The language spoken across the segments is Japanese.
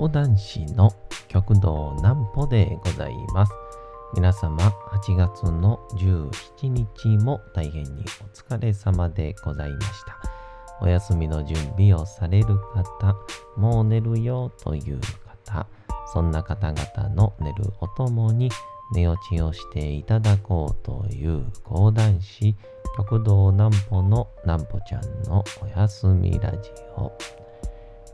講談師の極道南歩でございます。皆様、8月の17日も大変にお疲れ様でございました。お休みの準備をされる方、もう寝るよという方、そんな方々の寝るおともに寝落ちをしていただこうという講談師、極道南歩の南歩ちゃんのお休みラジオ。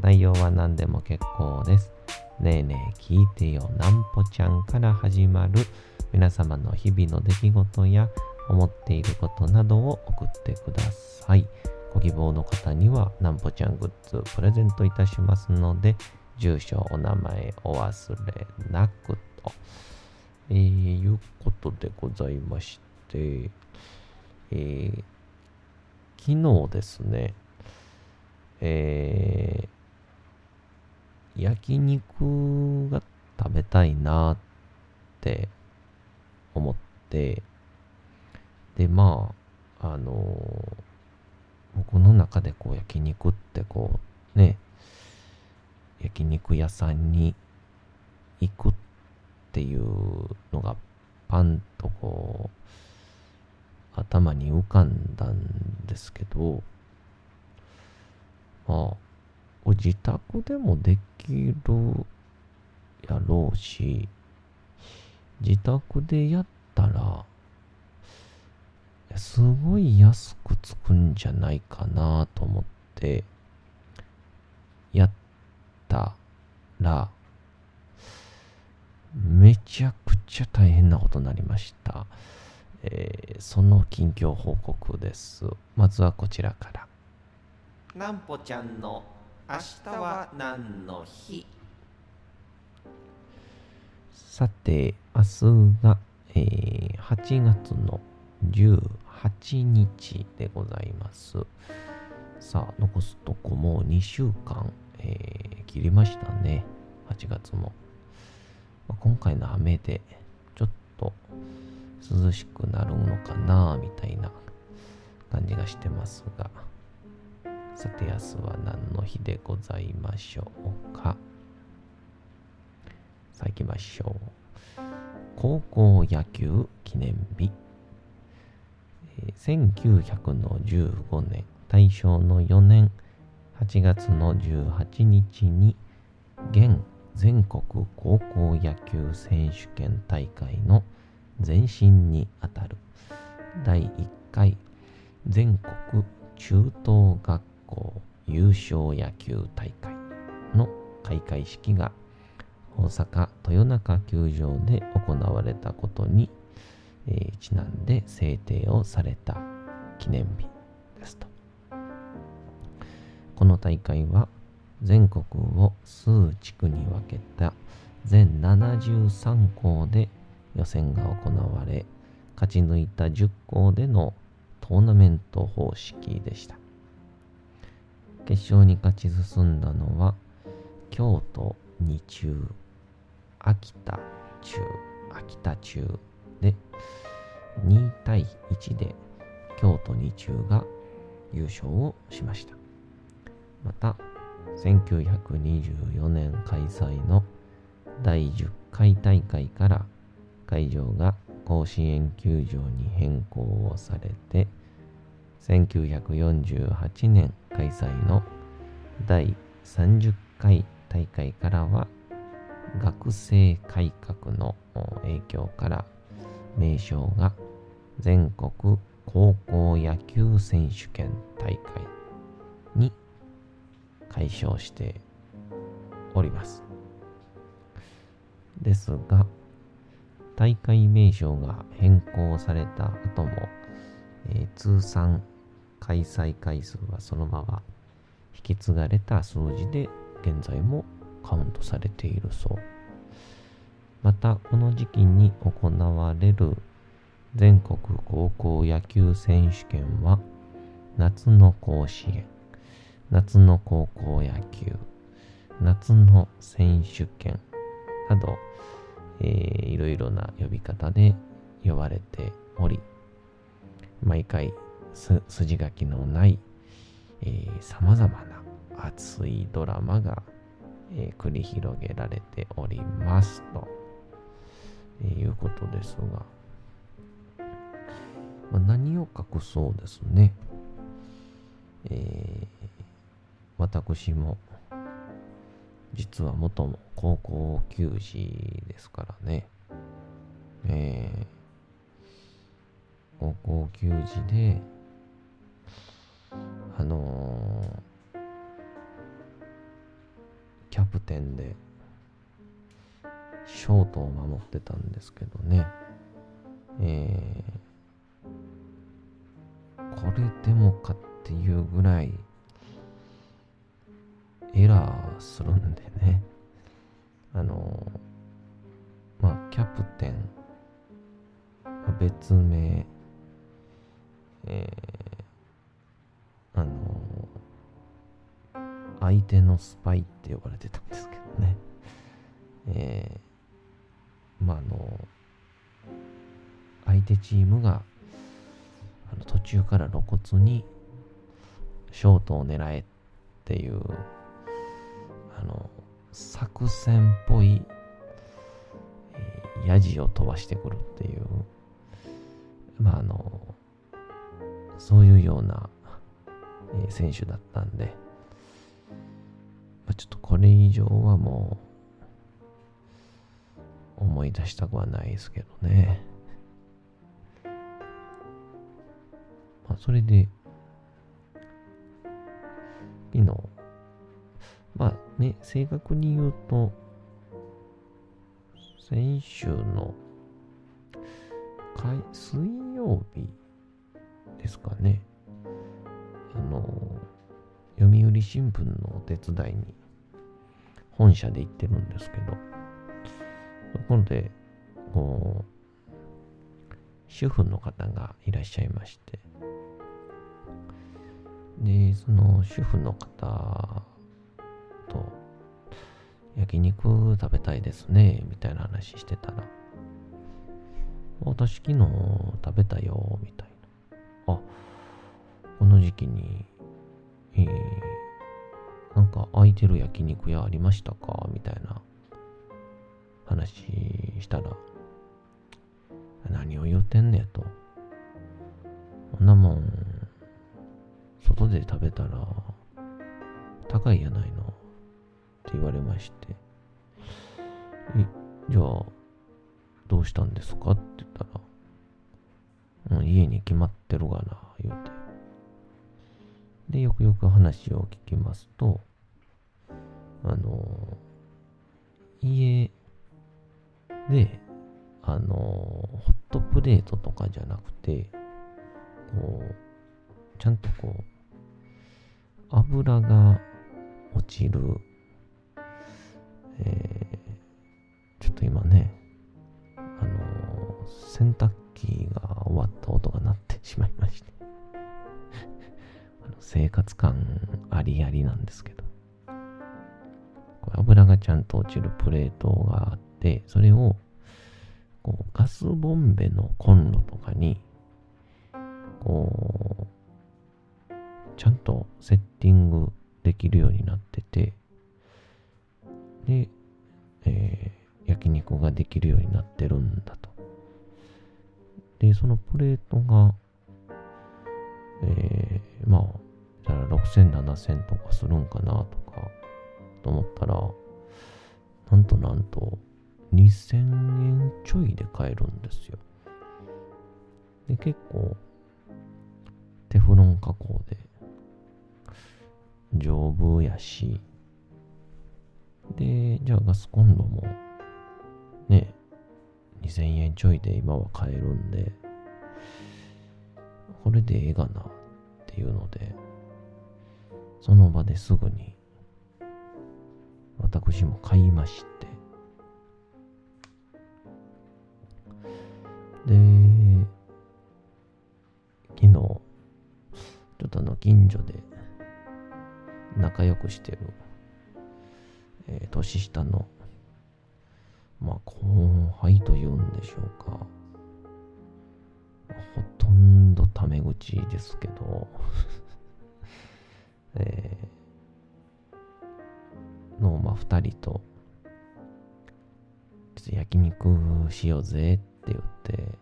内容は何でも結構です。ねえねえ聞いてよなんぽちゃんから始まる皆様の日々の出来事や思っていることなどを送ってください。ご希望の方にはなんぽちゃんグッズプレゼントいたしますので、住所、お名前お忘れなくと。えー、いうことでございまして、えー、昨日ですね、えー、焼肉が食べたいなって思って、で、まあ、あのー僕の中でこう焼肉ってこう、ね、焼肉屋さんに行くっていうのがパンとこう、頭に浮かんだんですけど、まあ、ご自宅でもできるやろうし、自宅でやったら、すごい安くつくんじゃないかなと思って、やったら、めちゃくちゃ大変なことになりました。えーその近況報告です。まずはこちらから。なんぽちゃんの明日は何の日？さて、明日が、えー8月の18日でございます。さあ、残すとこもう2週間、えー切りましたね。8月も。まあ今回の雨で、ちょっと涼しくなるのかな、みたいな感じがしてますが。さて、明日は何の日でございましょうか？さあ行きましょう。高校野球記念日。えー1915年、大正の4年8月の18日に、現全国高校野球選手権大会の前身にあたる第1回全国中等学校優勝野球大会の開会式が大阪豊中球場で行われたことに、えーちなんで制定をされた記念日ですと。この大会は全国を数地区に分けた全73校で予選が行われ、勝ち抜いた10校でのトーナメント方式でした。決勝に勝ち進んだのは京都二中、秋田中、秋田中で2対1で京都二中が優勝をしました。また、1924年開催の第10回大会から会場が甲子園球場に変更をされて、1948年開催の第30回大会からは学生改革の影響から名称が全国高校野球選手権大会に解消しております。ですが、大会名称が変更された後も、えー通算開催回数はそのまま引き継がれた数字で現在もカウントされているそう。またこの時期に行われる全国高校野球選手権は夏の甲子園夏の高校野球夏の選手権など、えー、いろいろな呼び方で呼ばれており毎回筋書きのないさまざまな熱いドラマが、えー、繰り広げられておりますと、えー、いうことですが、まあ、何を隠そうですね、えー、私も実は元の高校球児ですからね、えー、高校球児であのー、キャプテンでショートを守ってたんですけどね、えー、これでもかっていうぐらいエラーするんでねあのー、まあキャプテン別名えー、あのー、相手のスパイって呼ばれてたんですけどね。えー、まあ、あの相手チームがあの途中から露骨にショートを狙えっていう、あの、作戦っぽい、えー、ヤジを飛ばしてくるっていう、まあ、あの、そういうような、えー、選手だったんで、まあ、ちょっとこれ以上はもう思い出したくはないですけどね。まあ、それで、昨日、まあね、正確に言うと、先週の水曜日ですかね。あの、読売新聞のお手伝いに本社で行ってるんですけど、とこで、こう、主婦の方がいらっしゃいまして、で、その主婦の方と、焼肉食べたいですね、みたいな話してたら、私昨日食べたよ、みたいなあ、この時期に、えー、なんか空いてる焼肉屋ありましたか？みたいな話したら、何を言うてんねやと。こんなもん、外で食べたら、高いやないの。って言われまして、え、じゃあ、どうしたんですか？って言ったら、う、家に決まってるがな、言うて。で、よくよく話を聞きますと、あの、家で、あの、ホットプレートとかじゃなくて、こう、ちゃんとこう、油が落ちる、えー、ちょっと今ね、あの、洗濯機が終わった音が鳴ってしまいまして。生活感ありありなんですけど。これ油がちゃんと落ちるプレートがあってそれをこうガスボンベのコンロとかにこうちゃんとセッティングできるようになっててで、えー、焼肉ができるようになってるんだと。で、そのプレートが、えー、まあ、じゃあ6000、7000とかするんかなとか、と思ったら、なんとなんと、2000円ちょいで買えるんですよ。で、結構、テフロン加工で、丈夫やし、で、じゃあガスコンロも、ね、2000円ちょいで今は買えるんで、これでええがなっていうので、その場ですぐに私も買いまして、で、昨日、ちょっとあの、近所で仲良くしてる、えー年下の、まあ、後輩というんでしょうか。ほとんどタメ口ですけど、えー。の、まあ、二人と、ちょっと焼肉しようぜって言って、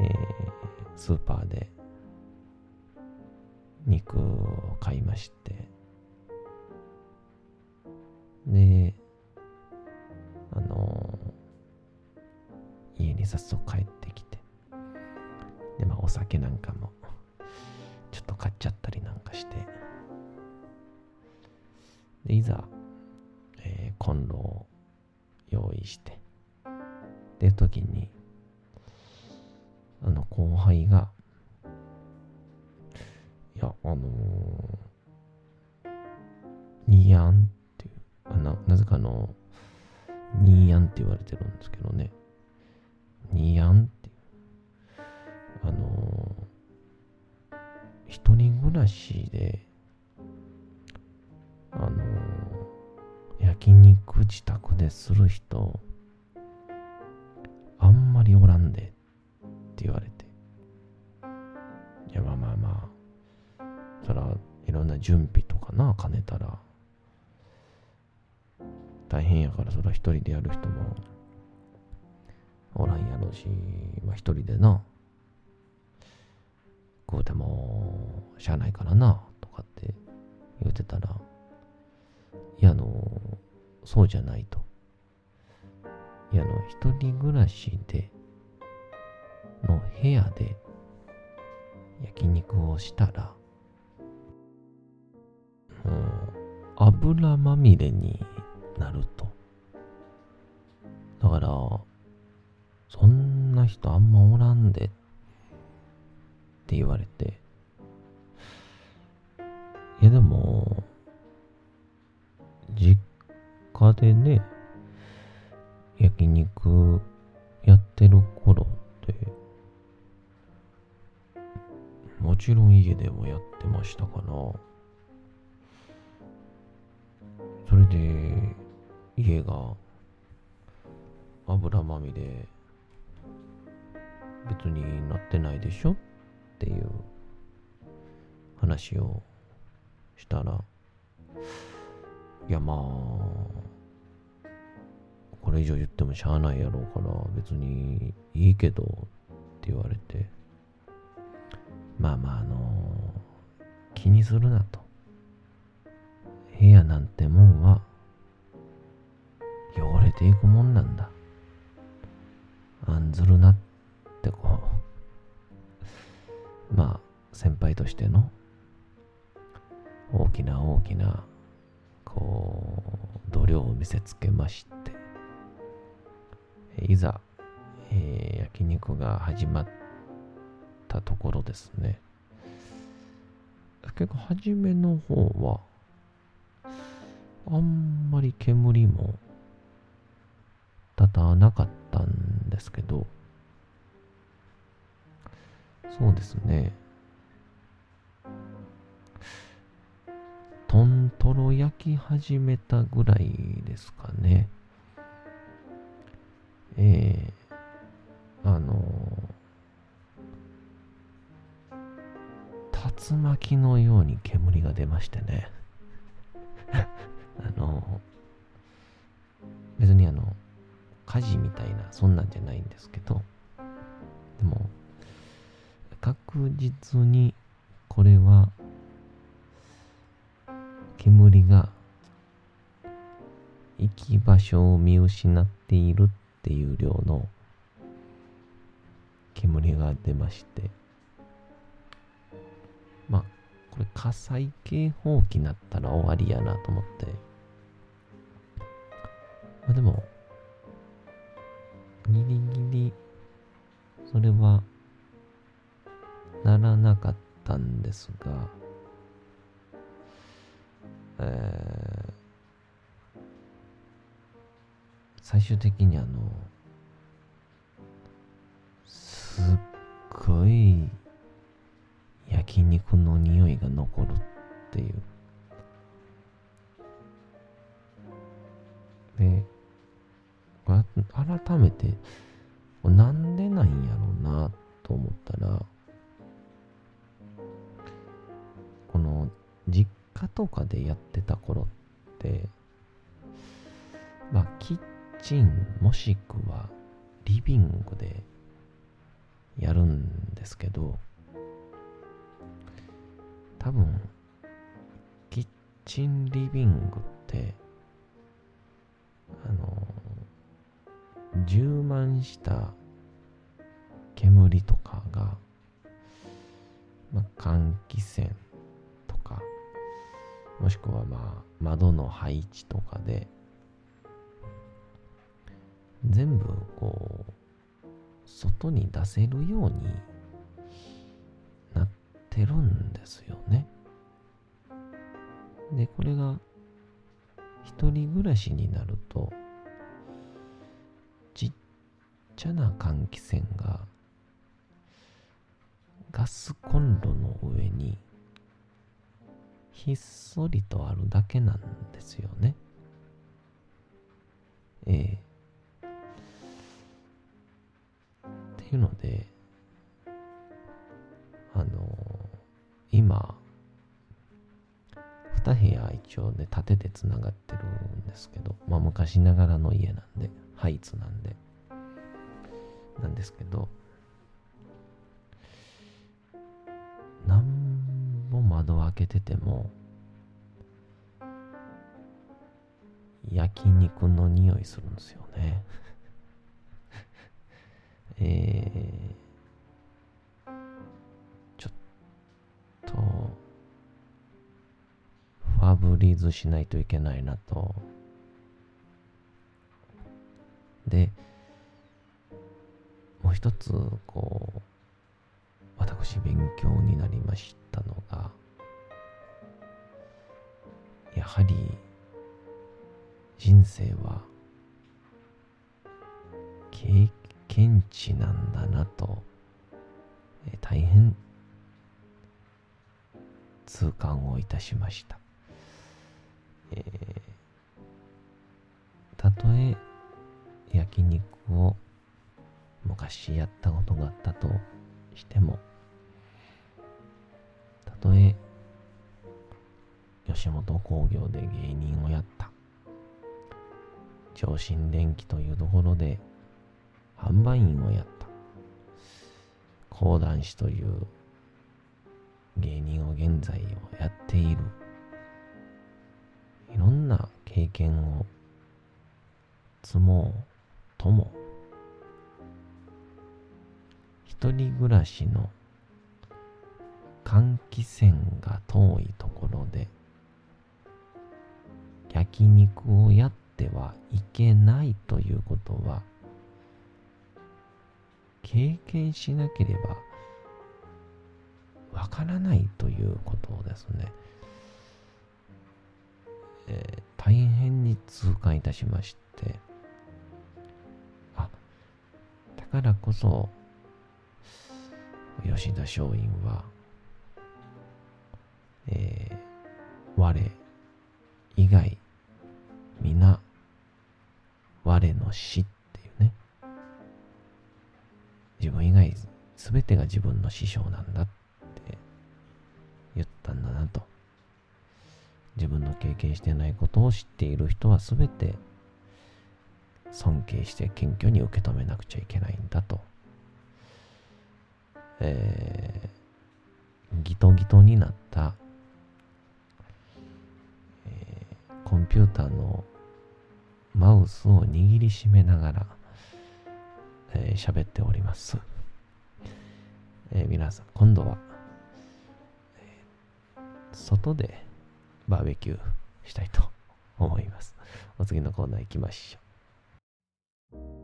えー。スーパーで肉を買いまして、で、早速帰ってきて、で、まあお酒なんかもちょっと買っちゃったりなんかして、で、いざ、えーコンロを用意して、で、時に、あの、後輩が、いや、あのー、ニヤンっていう、あな、なぜかあの、ニーヤンって言われてるんですけどね、ニヤンっていう、あのー、一人暮らしで、あのー、焼肉自宅でする人、あんまりおらんでって言われて。いや、まあまあまあ、そら、いろんな準備とかな、兼ねたら、大変やから、そら一人でやる人も、おらんやろうし、まあ一人でな、こうても、しゃあないからな、とかって言うてたら、いや、あの、そうじゃないと。いや、あの、一人暮らしで、の部屋で焼肉をしたら、う、油まみれになると。だから、そんな人あんまおらんでって言われて、いやでも、実家でね、焼肉やってる頃って、もちろん家でもやってましたから、それで家が油まみれ別になってないでしょ？っていう話をしたら、いやまあ、これ以上言ってもしゃあないやろうから別にいいけどって言われて、まあまああの気にするなと。部屋なんてもんは汚れていくもんなんだ。案ずるなってこう、まあ先輩としての大きな大きなこう度量を見せつけまして、いざ、えー焼肉が始まったところですね。結構初めの方は、あんまり煙も立たなかったんですけど、そうですね。トントロ焼き始めたぐらいですかね。ええあの竜巻のように煙が出ましてね。あの別にあの、火事みたいな、そんなんじゃないんですけど、でも、確実にこれは、煙が行き場所を見失っているっていう量の煙が出まして、まあ、これ火災警報器になったら終わりやなと思って、まあでも、ギリギリ、それは、ならなかったんですが、えー最終的にあの、すっごい焼肉の匂いが残るっていう。で、改めて、なんでなんやろうなと思ったら、この実家とかでやってた頃って、まあ、キッチンもしくはリビングでやるんですけど、多分、キッチンリビングって、あの、充満した煙とかが、まあ、換気扇、もしくはまあ窓の配置とかで、全部こう、外に出せるようになってるんですよね。で、これが一人暮らしになると、ちっちゃな換気扇がガスコンロの上にひっそりとあるだけなんですよね。ええっていうので、あの、今、2部屋一応ね、縦でつながってるんですけど、まあ昔ながらの家なんで、ハイツなんで、なんですけど、も窓開けてても、焼肉の匂いするんですよね。えー、ちょっと、ファブリーズしないといけないなと。で、もう一つ、こう、私勉強になりましたのが、やはり人生は経験値なんだなと、え大変痛感をいたしました。たとえ焼肉を昔やったことがあったとしても、たとえ吉本興業で芸人をやった、超新電機というところで販売員をやった、講談師という芸人を現在をやっている、いろんな経験を積もうとも、一人暮らしの換気扇が遠いところで焼肉をやってはいけないということは経験しなければわからないということですね。えー、大変に痛感いたしまして、あ、だからこそ、吉田松陰は、えー、我以外、皆、我の死っていうね、自分以外全てが自分の師匠なんだって言ったんだなと。自分の経験してないことを知っている人は全て尊敬して謙虚に受け止めなくちゃいけないんだと。えー、ギトギトになった、えー、コンピューターのマウスを握りしめながらえー、喋っております。えー、皆さん、今度は、えー、外でバーベキューしたいと思います。お次のコーナー行きましょう。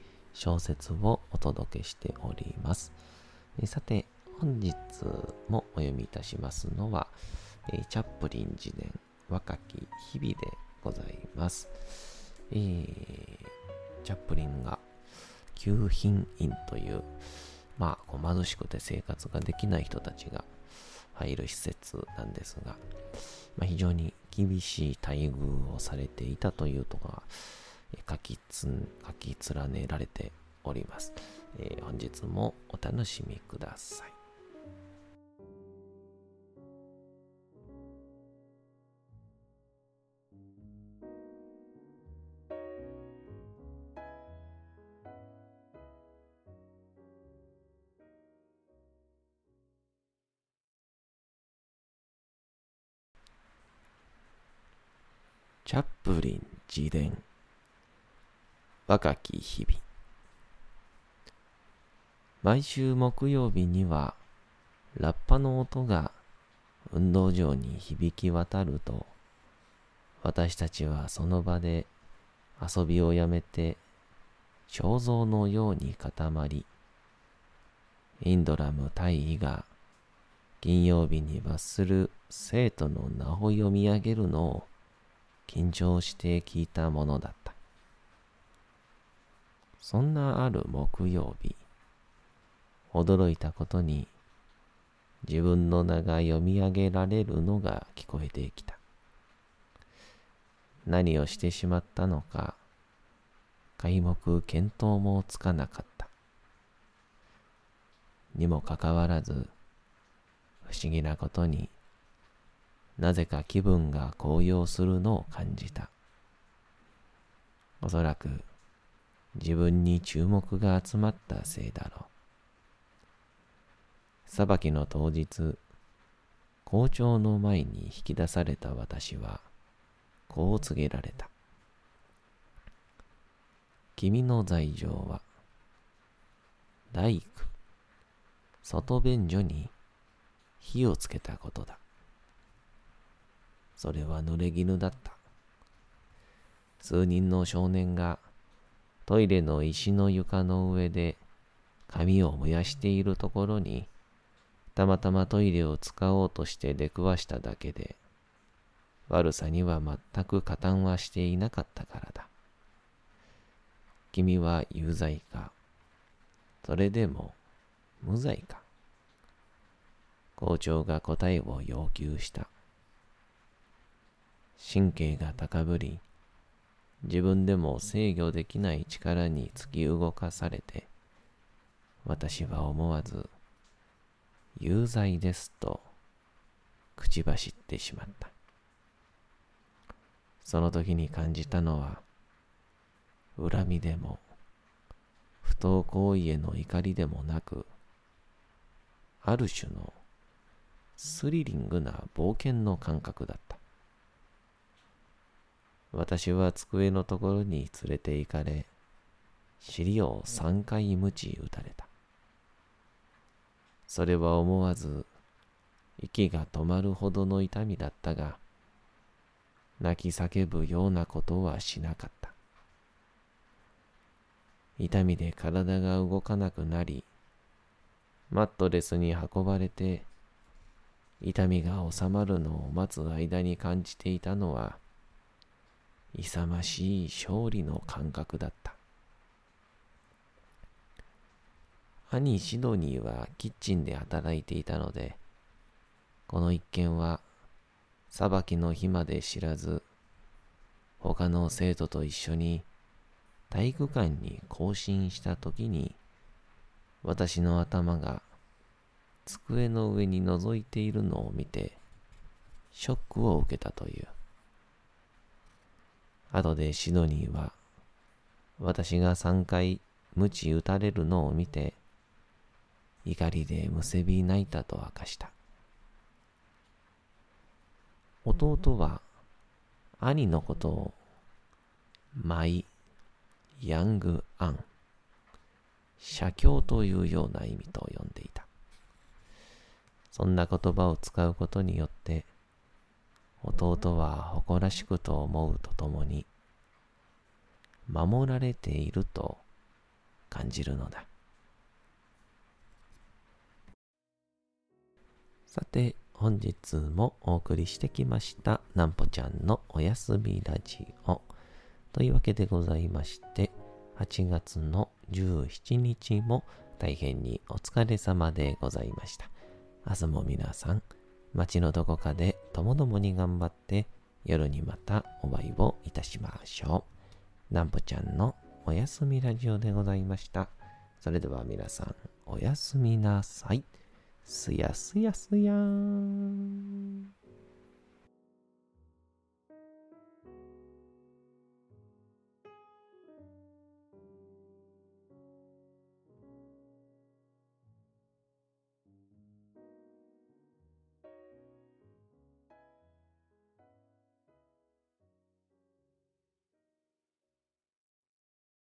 小説をお届けしております。さて、本日もお読みいたしますのは、えチャップリン自伝若き日々でございます。えーチャップリンが旧品院という、まあ、こう貧しくて生活ができない人たちが入る施設なんですが、まあ、非常に厳しい待遇をされていたというところが書きつ書き連ねられております、えー本日もお楽しみください。チャップリン自伝若き日々毎週木曜日にはラッパの音が運動場に響き渡ると私たちはその場で遊びをやめて肖像のように固まりインドラム大尉が金曜日に罰する生徒の名を読み上げるのを緊張して聞いたものだった。そんなある木曜日、驚いたことに自分の名が読み上げられるのが聞こえてきた。何をしてしまったのか、皆目見当もつかなかった。にもかかわらず、不思議なことに、なぜか気分が高揚するのを感じた。おそらく自分に注目が集まったせいだろう。裁きの当日、校長の前に引き出された私は、こう告げられた。君の罪状は、大工、外便所に火をつけたことだ。それは濡れ衣だった。数人の少年がトイレの石の床の上で紙を燃やしているところに、たまたまトイレを使おうとして出くわしただけで、悪さには全く加担はしていなかったからだ。君は有罪か、それでも無罪か。校長が答えを要求した。神経が高ぶり、自分でも制御できない力に突き動かされて、私は思わず、有罪ですと口走ってしまった。その時に感じたのは、恨みでも、不当行為への怒りでもなく、ある種のスリリングな冒険の感覚だった。私は机のところに連れて行かれ、尻を三回鞭打たれた。それは思わず息が止まるほどの痛みだったが、泣き叫ぶようなことはしなかった。痛みで体が動かなくなり、マットレスに運ばれて、痛みが収まるのを待つ間に感じていたのは、勇ましい勝利の感覚だった。兄シドニーはキッチンで働いていたので、この一件は裁きの日まで知らず、他の生徒と一緒に体育館に行進した時に、私の頭が机の上に覗いているのを見て、ショックを受けたという。後でシドニーは、私が3回鞭打たれるのを見て、怒りでむせび泣いたと明かした。弟は兄のことをマイ・ヤング・アン、写経というような意味と呼んでいた。そんな言葉を使うことによって、弟は誇らしくと思うとともに、守られていると感じるのだ。さて、本日もお送りしてきました、なんぽちゃんのおやすみラジオ。というわけでございまして、8月の17日も大変にお疲れ様でございました。明日も皆さん、街のどこかでともどもに頑張って、夜にまたお会いをいたしましょう。なんぽちゃんのおやすみラジオでございました。それでは皆さん、おやすみなさい。すやすやすやーん。